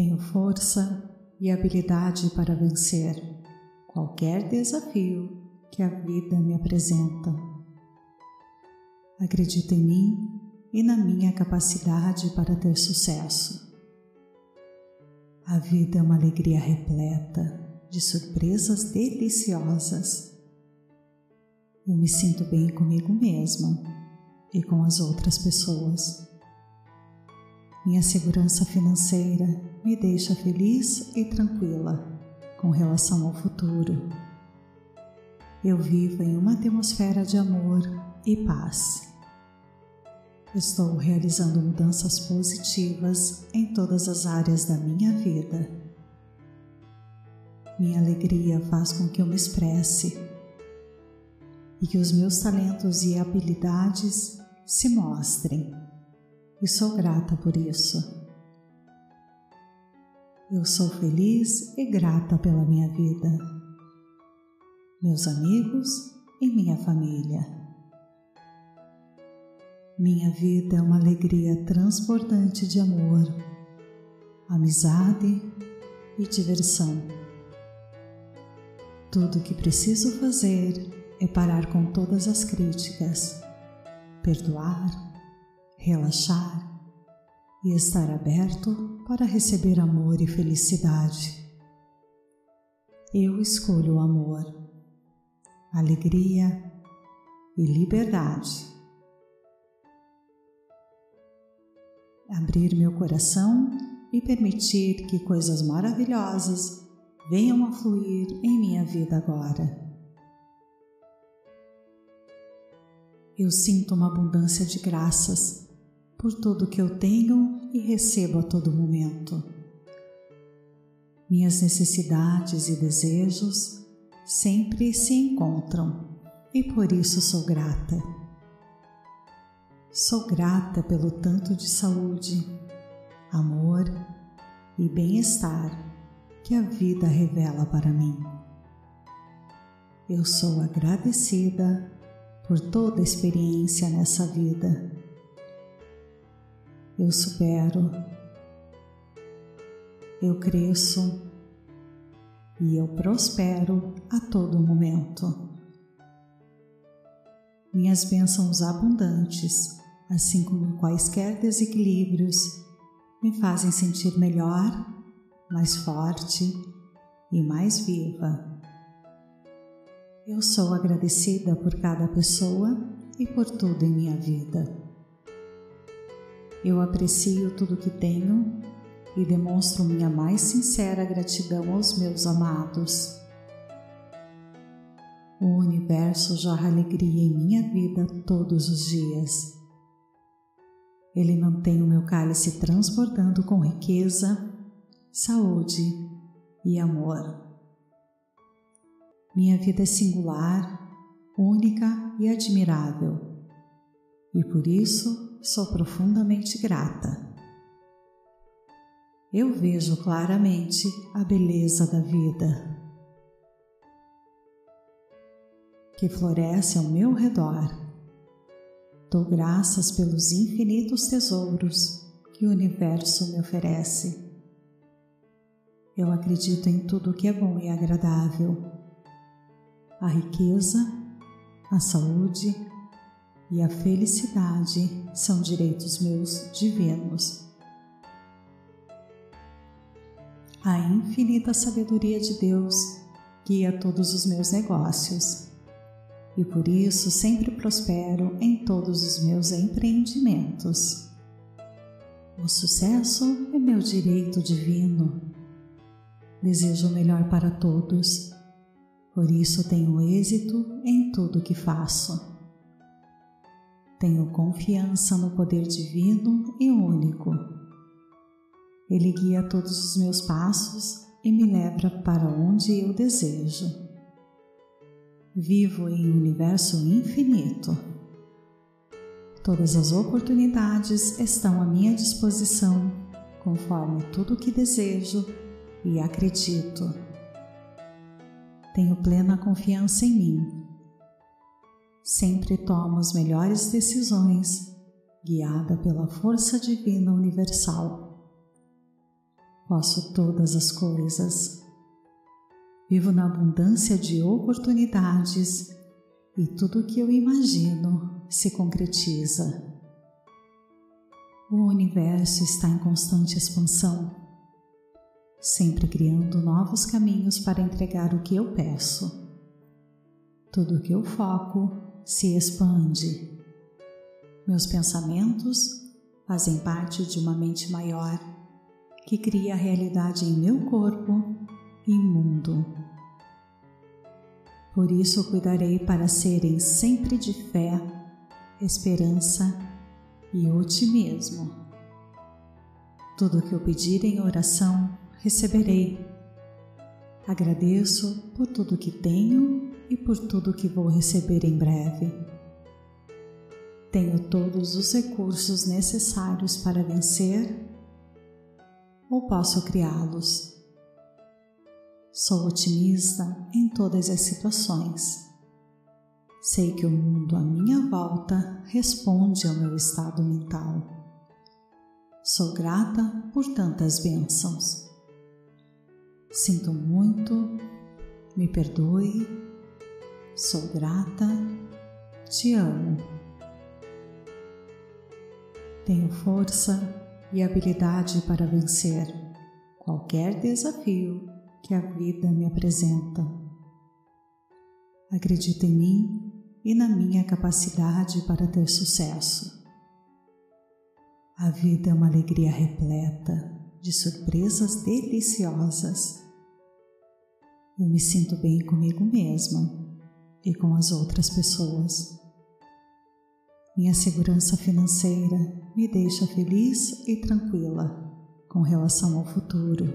Tenho força e habilidade para vencer qualquer desafio que a vida me apresenta. Acredito em mim e na minha capacidade para ter sucesso. A vida é uma alegria repleta de surpresas deliciosas. Eu me sinto bem comigo mesma e com as outras pessoas. Minha segurança financeira me deixa feliz e tranquila com relação ao futuro. Eu vivo em uma atmosfera de amor e paz. Estou realizando mudanças positivas em todas as áreas da minha vida. Minha alegria faz com que eu me expresse e que os meus talentos e habilidades se mostrem, e sou grata por isso. Eu sou feliz e grata pela minha vida, meus amigos e minha família. Minha vida é uma alegria transbordante de amor, amizade e diversão. Tudo o que preciso fazer é parar com todas as críticas, perdoar, relaxar e estar aberto para receber amor e felicidade. Eu escolho o amor, alegria e liberdade. abrir meu coração e permitir que coisas maravilhosas venham a fluir em minha vida agora. Eu sinto uma abundância de graças por tudo que eu tenho e recebo a todo momento. Minhas necessidades e desejos sempre se encontram e por isso sou grata. Sou grata pelo tanto de saúde, amor e bem-estar que a vida revela para mim. Eu sou agradecida por toda a experiência nessa vida. Eu supero, eu cresço e eu prospero a todo momento. Minhas bênçãos abundantes assim como quaisquer desequilíbrios, me fazem sentir melhor, mais forte e mais viva. Eu sou agradecida por cada pessoa e por tudo em minha vida. Eu aprecio tudo que tenho e demonstro minha mais sincera gratidão aos meus amados. O universo jorra alegria em minha vida todos os dias. Ele mantém o meu cálice transbordando com riqueza, saúde e amor. Minha vida é singular, única e admirável, e por isso sou profundamente grata. Eu vejo claramente a beleza da vida, que floresce ao meu redor Dou graças pelos infinitos tesouros que o universo me oferece. Eu acredito em tudo que é bom e agradável. A riqueza, a saúde e a felicidade são direitos meus divinos. A infinita sabedoria de Deus guia todos os meus negócios e por isso sempre prospero em todos os meus empreendimentos. O sucesso é meu direito divino. Desejo o melhor para todos, por isso tenho êxito em tudo que faço. Tenho confiança no poder divino e único. Ele guia todos os meus passos e me leva para onde eu desejo. Vivo em um universo infinito. Todas as oportunidades estão à minha disposição, conforme tudo o que desejo e acredito. Tenho plena confiança em mim. Sempre tomo as melhores decisões, guiada pela força divina universal. Posso todas as coisas. Vivo na abundância de oportunidades e tudo o que eu imagino se concretiza. O universo está em constante expansão, sempre criando novos caminhos para entregar o que eu peço. Tudo o que eu foco se expande. Meus pensamentos fazem parte de uma mente maior que cria a realidade em meu corpo e mundo. Por isso cuidarei para serem sempre de fé, esperança e otimismo. Tudo o que eu pedir em oração, receberei. Agradeço por tudo que tenho e por tudo que vou receber em breve. Tenho todos os recursos necessários para vencer ou posso criá-los? Sou otimista em todas as situações. Sei que o mundo à minha volta responde ao meu estado mental. Sou grata por tantas bênçãos. Sinto muito, me perdoe, sou grata, te amo. Tenho força e habilidade para vencer qualquer desafio que a vida me apresenta. Acredito em mim e na minha capacidade para ter sucesso. A vida é uma alegria repleta de surpresas deliciosas. Eu me sinto bem comigo mesma e com as outras pessoas. Minha segurança financeira me deixa feliz e tranquila com relação ao futuro.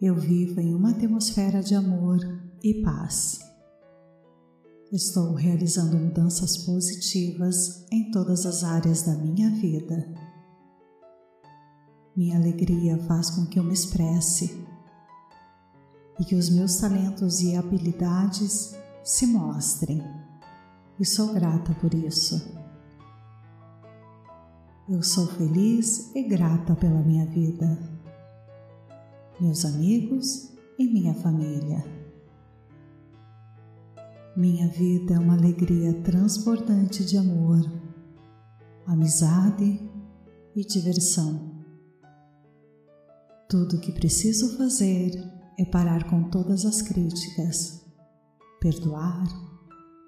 Eu vivo em uma atmosfera de amor e paz. Estou realizando mudanças positivas em todas as áreas da minha vida. Minha alegria faz com que eu me expresse e que os meus talentos e habilidades se mostrem e sou grata por isso. Eu sou feliz e grata pela minha vida, meus amigos e minha família. Minha vida é uma alegria transbordante de amor, amizade e diversão. Tudo o que preciso fazer é parar com todas as críticas, perdoar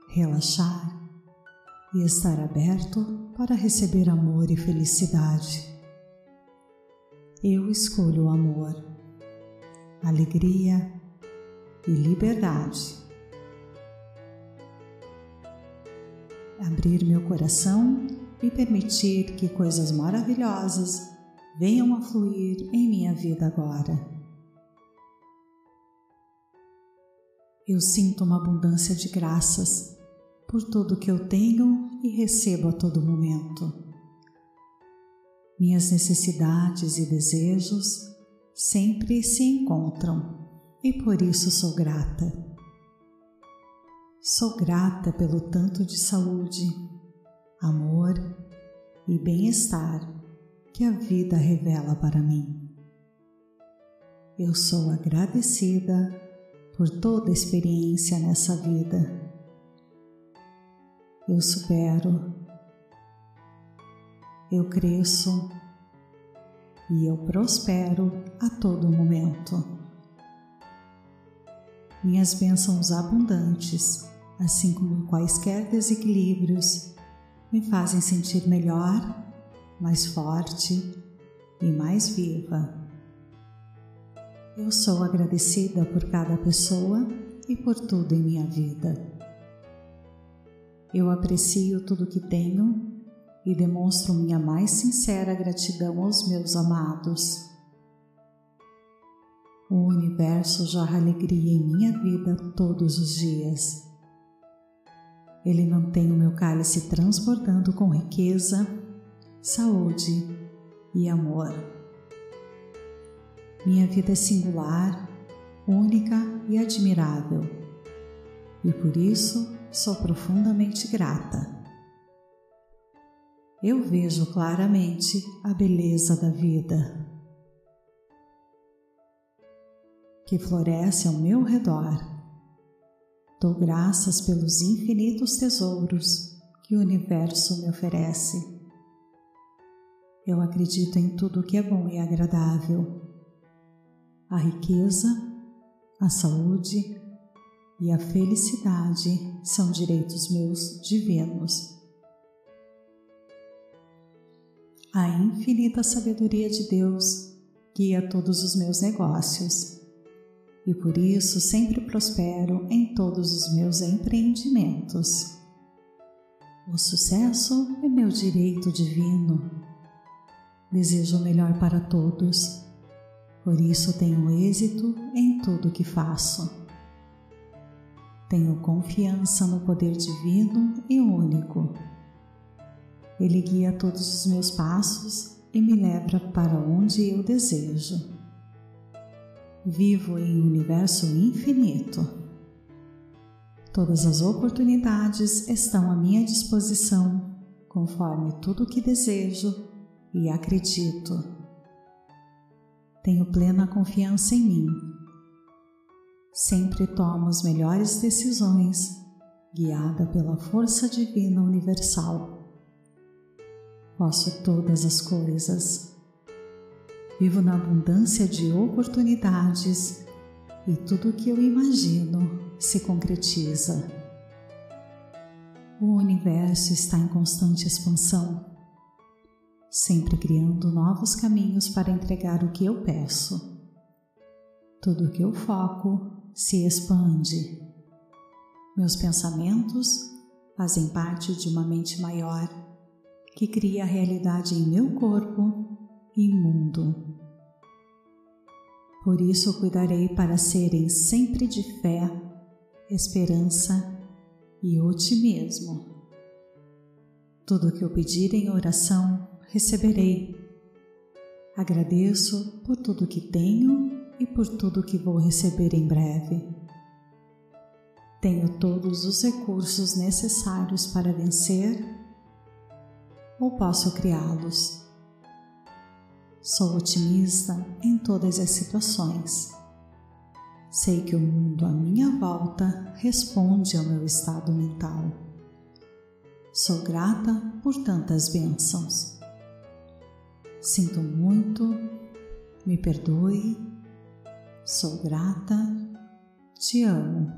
relaxar e estar aberto para receber amor e felicidade. Eu escolho o amor, alegria e liberdade. Abrir meu coração e permitir que coisas maravilhosas venham a fluir em minha vida agora. Eu sinto uma abundância de graças por tudo que eu tenho e recebo a todo momento. Minhas necessidades e desejos sempre se encontram e por isso sou grata. Sou grata pelo tanto de saúde, amor e bem-estar que a vida revela para mim. Eu sou agradecida por toda experiência nessa vida eu supero, eu cresço e eu prospero a todo momento. Minhas bênçãos abundantes, assim como quaisquer desequilíbrios, me fazem sentir melhor, mais forte e mais viva. Eu sou agradecida por cada pessoa e por tudo em minha vida. Eu aprecio tudo que tenho e demonstro minha mais sincera gratidão aos meus amados. O universo jorra alegria em minha vida todos os dias. Ele mantém o meu cálice transbordando com riqueza, saúde e amor. Minha vida é singular, única e admirável, e por isso sou profundamente grata. Eu vejo claramente a beleza da vida. que floresce ao meu redor. Dou graças pelos infinitos tesouros que o universo me oferece. Eu acredito em tudo que é bom e agradável. A riqueza, a saúde e a felicidade são direitos meus divinos. A infinita sabedoria de Deus guia todos os meus negócios e por isso sempre prospero em todos os meus empreendimentos. O sucesso é meu direito divino. Desejo o melhor para todos, por isso tenho êxito em tudo que faço. Tenho confiança no poder divino e único. Ele guia todos os meus passos e me leva para onde eu desejo. Vivo em um universo infinito. Todas as oportunidades estão à minha disposição, conforme tudo o que desejo e acredito. Tenho plena confiança em mim. Sempre tomo as melhores decisões, guiada pela força divina universal. Posso todas as coisas. Vivo na abundância de oportunidades e tudo o que eu imagino se concretiza. O universo está em constante expansão sempre criando novos caminhos para entregar o que eu peço. Tudo que eu foco se expande. Meus pensamentos fazem parte de uma mente maior que cria a realidade em meu corpo e mundo. Por isso cuidarei para serem sempre de fé, esperança e otimismo. Tudo o que eu pedir em oração receberei. Agradeço por tudo que tenho e por tudo que vou receber em breve. Tenho todos os recursos necessários para vencer ou posso criá-los. Sou otimista em todas as situações. Sei que o mundo à minha volta responde ao meu estado mental. Sou grata por tantas bênçãos. Sinto muito, me perdoe, sou grata, te amo.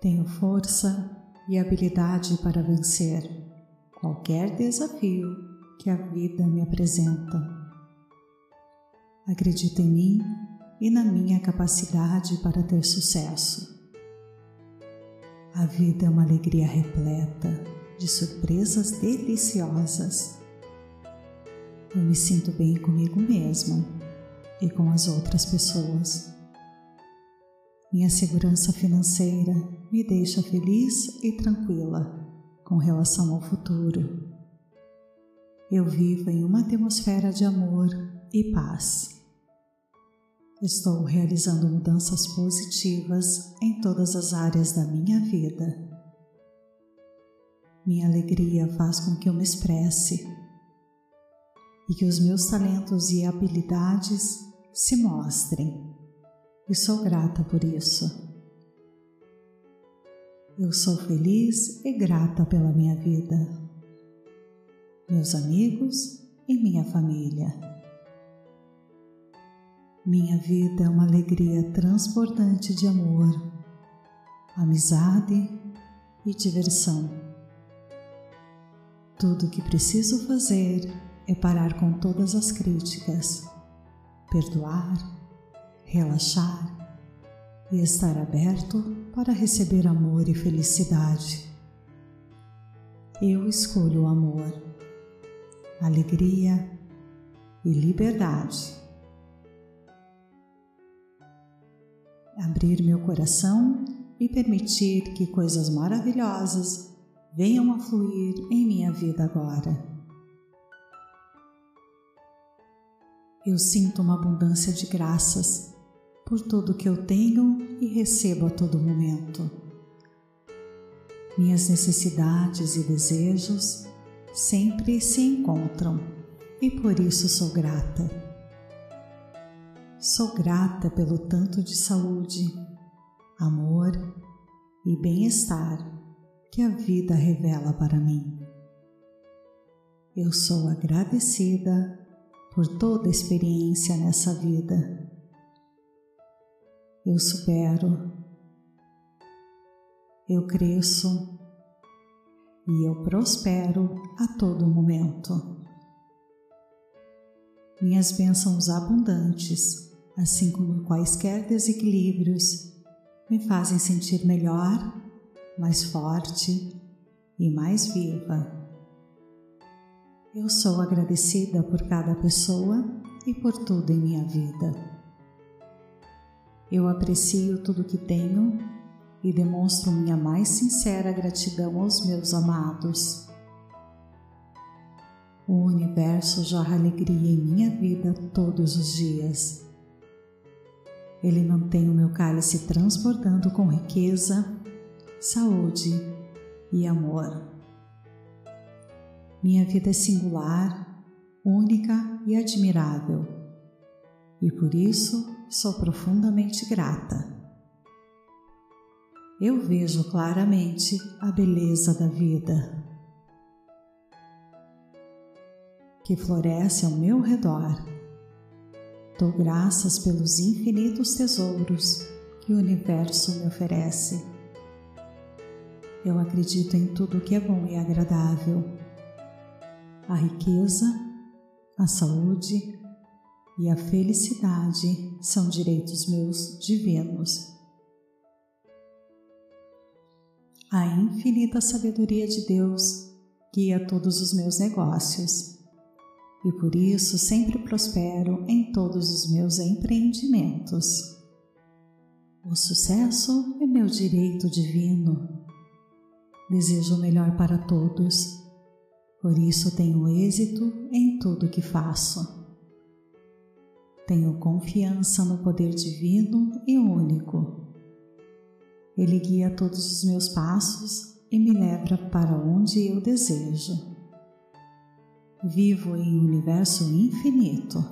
Tenho força e habilidade para vencer qualquer desafio que a vida me apresenta. Acredito em mim e na minha capacidade para ter sucesso. A vida é uma alegria repleta de surpresas deliciosas eu me sinto bem comigo mesma e com as outras pessoas. Minha segurança financeira me deixa feliz e tranquila com relação ao futuro. Eu vivo em uma atmosfera de amor e paz. Estou realizando mudanças positivas em todas as áreas da minha vida. Minha alegria faz com que eu me expresse e que os meus talentos e habilidades se mostrem, e sou grata por isso. Eu sou feliz e grata pela minha vida, meus amigos e minha família. Minha vida é uma alegria transbordante de amor, amizade e diversão. Tudo o que preciso fazer é parar com todas as críticas, perdoar, relaxar e estar aberto para receber amor e felicidade. Eu escolho o amor, alegria e liberdade. Abrir meu coração e permitir que coisas maravilhosas venham a fluir em minha vida agora. Eu sinto uma abundância de graças por tudo que eu tenho e recebo a todo momento. Minhas necessidades e desejos sempre se encontram e por isso sou grata. Sou grata pelo tanto de saúde, amor e bem-estar que a vida revela para mim. Eu sou agradecida por toda experiência nessa vida. Eu supero, eu cresço e eu prospero a todo momento. Minhas bênçãos abundantes, assim como quaisquer desequilíbrios, me fazem sentir melhor, mais forte e mais viva. Eu sou agradecida por cada pessoa e por tudo em minha vida. Eu aprecio tudo que tenho e demonstro minha mais sincera gratidão aos meus amados. O universo jorra alegria em minha vida todos os dias ele mantém o meu cálice transbordando com riqueza, saúde e amor. Minha vida é singular, única e admirável, e por isso sou profundamente grata. Eu vejo claramente a beleza da vida, que floresce ao meu redor Dou graças pelos infinitos tesouros que o universo me oferece. Eu acredito em tudo que é bom e agradável. A riqueza, a saúde e a felicidade são direitos meus divinos. A infinita sabedoria de Deus guia todos os meus negócios e por isso sempre prospero em todos os meus empreendimentos. O sucesso é meu direito divino. Desejo o melhor para todos, por isso tenho êxito em tudo que faço. Tenho confiança no poder divino e único. Ele guia todos os meus passos e me leva para onde eu desejo. Vivo em um universo infinito.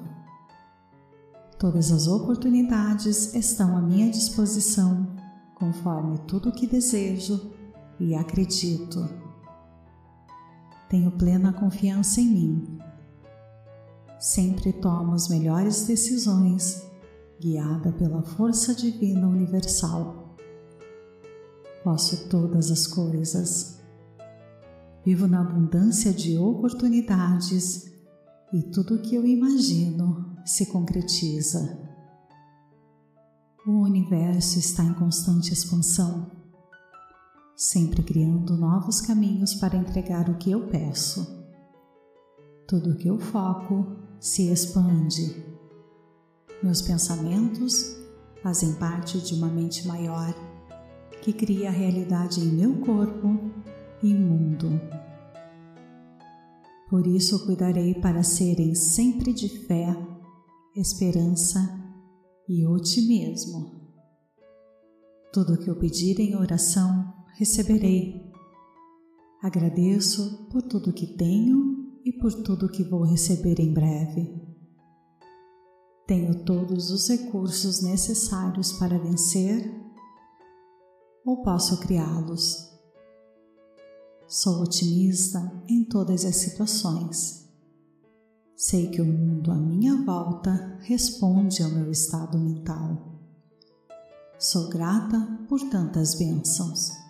Todas as oportunidades estão à minha disposição, conforme tudo o que desejo e acredito. Tenho plena confiança em mim. Sempre tomo as melhores decisões, guiada pela força divina universal. Posso todas as coisas Vivo na abundância de oportunidades e tudo o que eu imagino se concretiza. O universo está em constante expansão, sempre criando novos caminhos para entregar o que eu peço. Tudo o que eu foco se expande. Meus pensamentos fazem parte de uma mente maior que cria a realidade em meu corpo imundo. Por isso cuidarei para serem sempre de fé, esperança e otimismo. Tudo que eu pedir em oração, receberei. Agradeço por tudo que tenho e por tudo que vou receber em breve. Tenho todos os recursos necessários para vencer ou posso criá-los. Sou otimista em todas as situações. Sei que o mundo à minha volta responde ao meu estado mental. Sou grata por tantas bênçãos.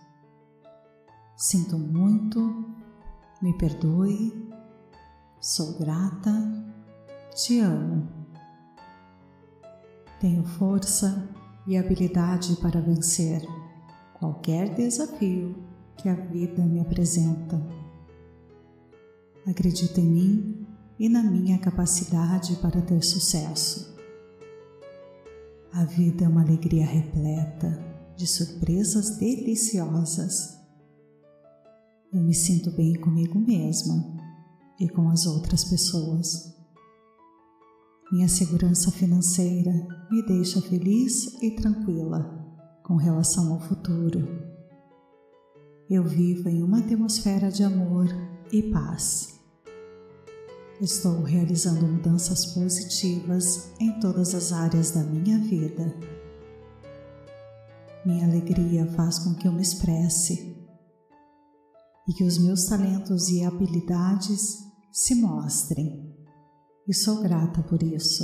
Sinto muito, me perdoe, sou grata, te amo. Tenho força e habilidade para vencer qualquer desafio que a vida me apresenta. Acredito em mim e na minha capacidade para ter sucesso. A vida é uma alegria repleta de surpresas deliciosas. Eu me sinto bem comigo mesma e com as outras pessoas. Minha segurança financeira me deixa feliz e tranquila com relação ao futuro eu vivo em uma atmosfera de amor e paz. Estou realizando mudanças positivas em todas as áreas da minha vida. Minha alegria faz com que eu me expresse e que os meus talentos e habilidades se mostrem, e sou grata por isso.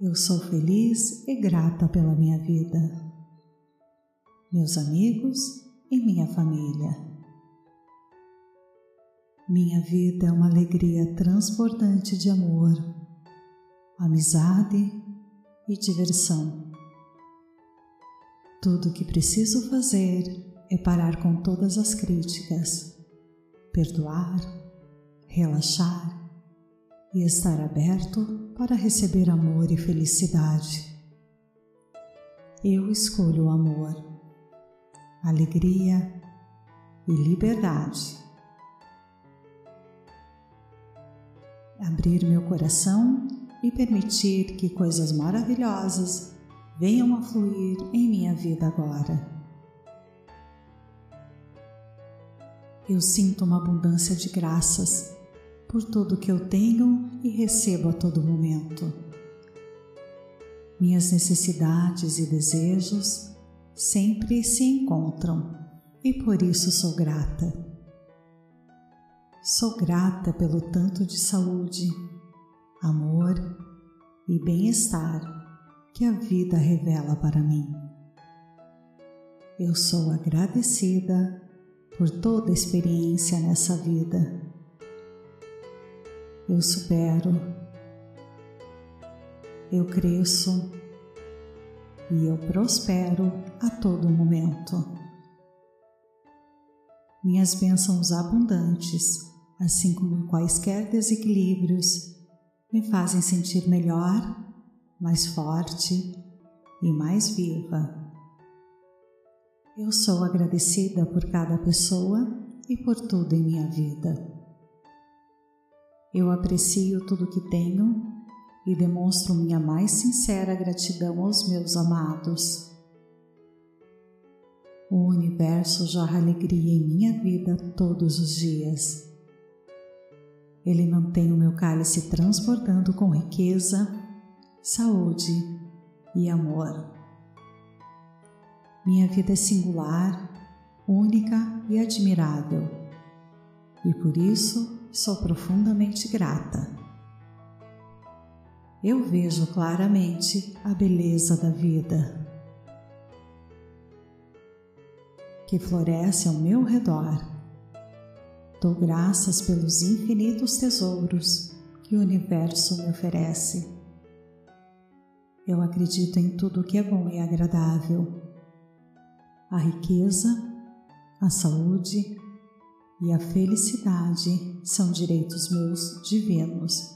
Eu sou feliz e grata pela minha vida, meus amigos e minha família. Minha vida é uma alegria transbordante de amor, amizade e diversão. Tudo o que preciso fazer é parar com todas as críticas, perdoar, relaxar e estar aberto para receber amor e felicidade. Eu escolho o amor, alegria e liberdade. abrir meu coração e permitir que coisas maravilhosas venham a fluir em minha vida agora. Eu sinto uma abundância de graças por tudo que eu tenho e recebo a todo momento. Minhas necessidades e desejos sempre se encontram e por isso sou grata. Sou grata pelo tanto de saúde, amor e bem-estar que a vida revela para mim. Eu sou agradecida por toda experiência nessa vida. Eu supero, eu cresço e eu prospero a todo momento. Minhas bênçãos abundantes assim como quaisquer desequilíbrios, me fazem sentir melhor, mais forte e mais viva. Eu sou agradecida por cada pessoa e por tudo em minha vida. Eu aprecio tudo que tenho e demonstro minha mais sincera gratidão aos meus amados. O universo jorra alegria em minha vida todos os dias ele mantém o meu cálice transbordando com riqueza, saúde e amor. Minha vida é singular, única e admirável, e por isso sou profundamente grata. Eu vejo claramente a beleza da vida que floresce ao meu redor Dou graças pelos infinitos tesouros que o universo me oferece. Eu acredito em tudo que é bom e agradável. A riqueza, a saúde e a felicidade são direitos meus divinos.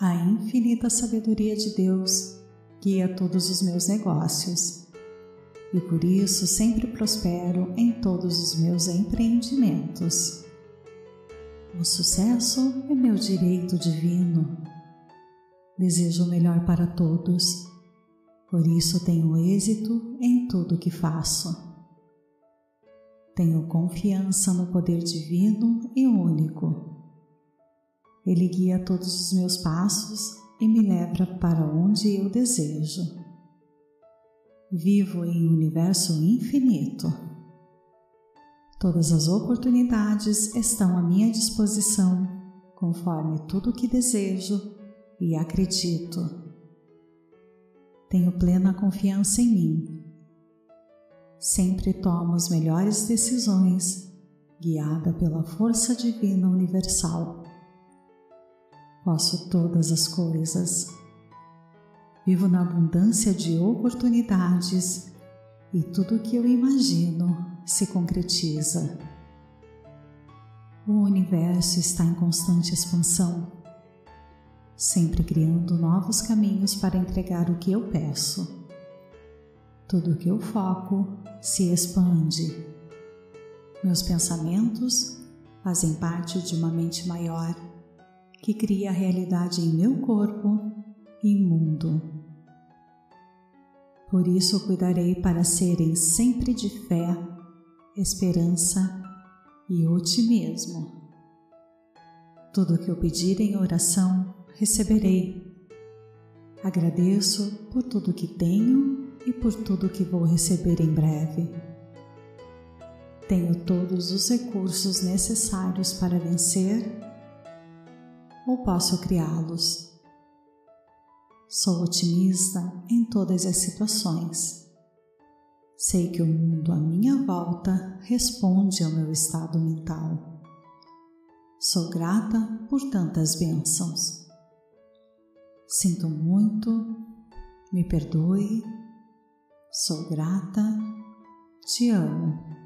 A infinita sabedoria de Deus guia todos os meus negócios e por isso sempre prospero em todos os meus empreendimentos. O sucesso é meu direito divino. Desejo o melhor para todos, por isso tenho êxito em tudo que faço. Tenho confiança no poder divino e único. Ele guia todos os meus passos e me leva para onde eu desejo. Vivo em um universo infinito. Todas as oportunidades estão à minha disposição, conforme tudo o que desejo e acredito. Tenho plena confiança em mim. Sempre tomo as melhores decisões, guiada pela força divina universal. Posso todas as coisas Vivo na abundância de oportunidades e tudo o que eu imagino se concretiza. O universo está em constante expansão, sempre criando novos caminhos para entregar o que eu peço. Tudo o que eu foco se expande. Meus pensamentos fazem parte de uma mente maior que cria a realidade em meu corpo e mundo. Por isso cuidarei para serem sempre de fé, esperança e otimismo. Tudo o que eu pedir em oração, receberei. Agradeço por tudo que tenho e por tudo que vou receber em breve. Tenho todos os recursos necessários para vencer ou posso criá-los. Sou otimista em todas as situações. Sei que o mundo à minha volta responde ao meu estado mental. Sou grata por tantas bênçãos. Sinto muito, me perdoe, sou grata, te amo.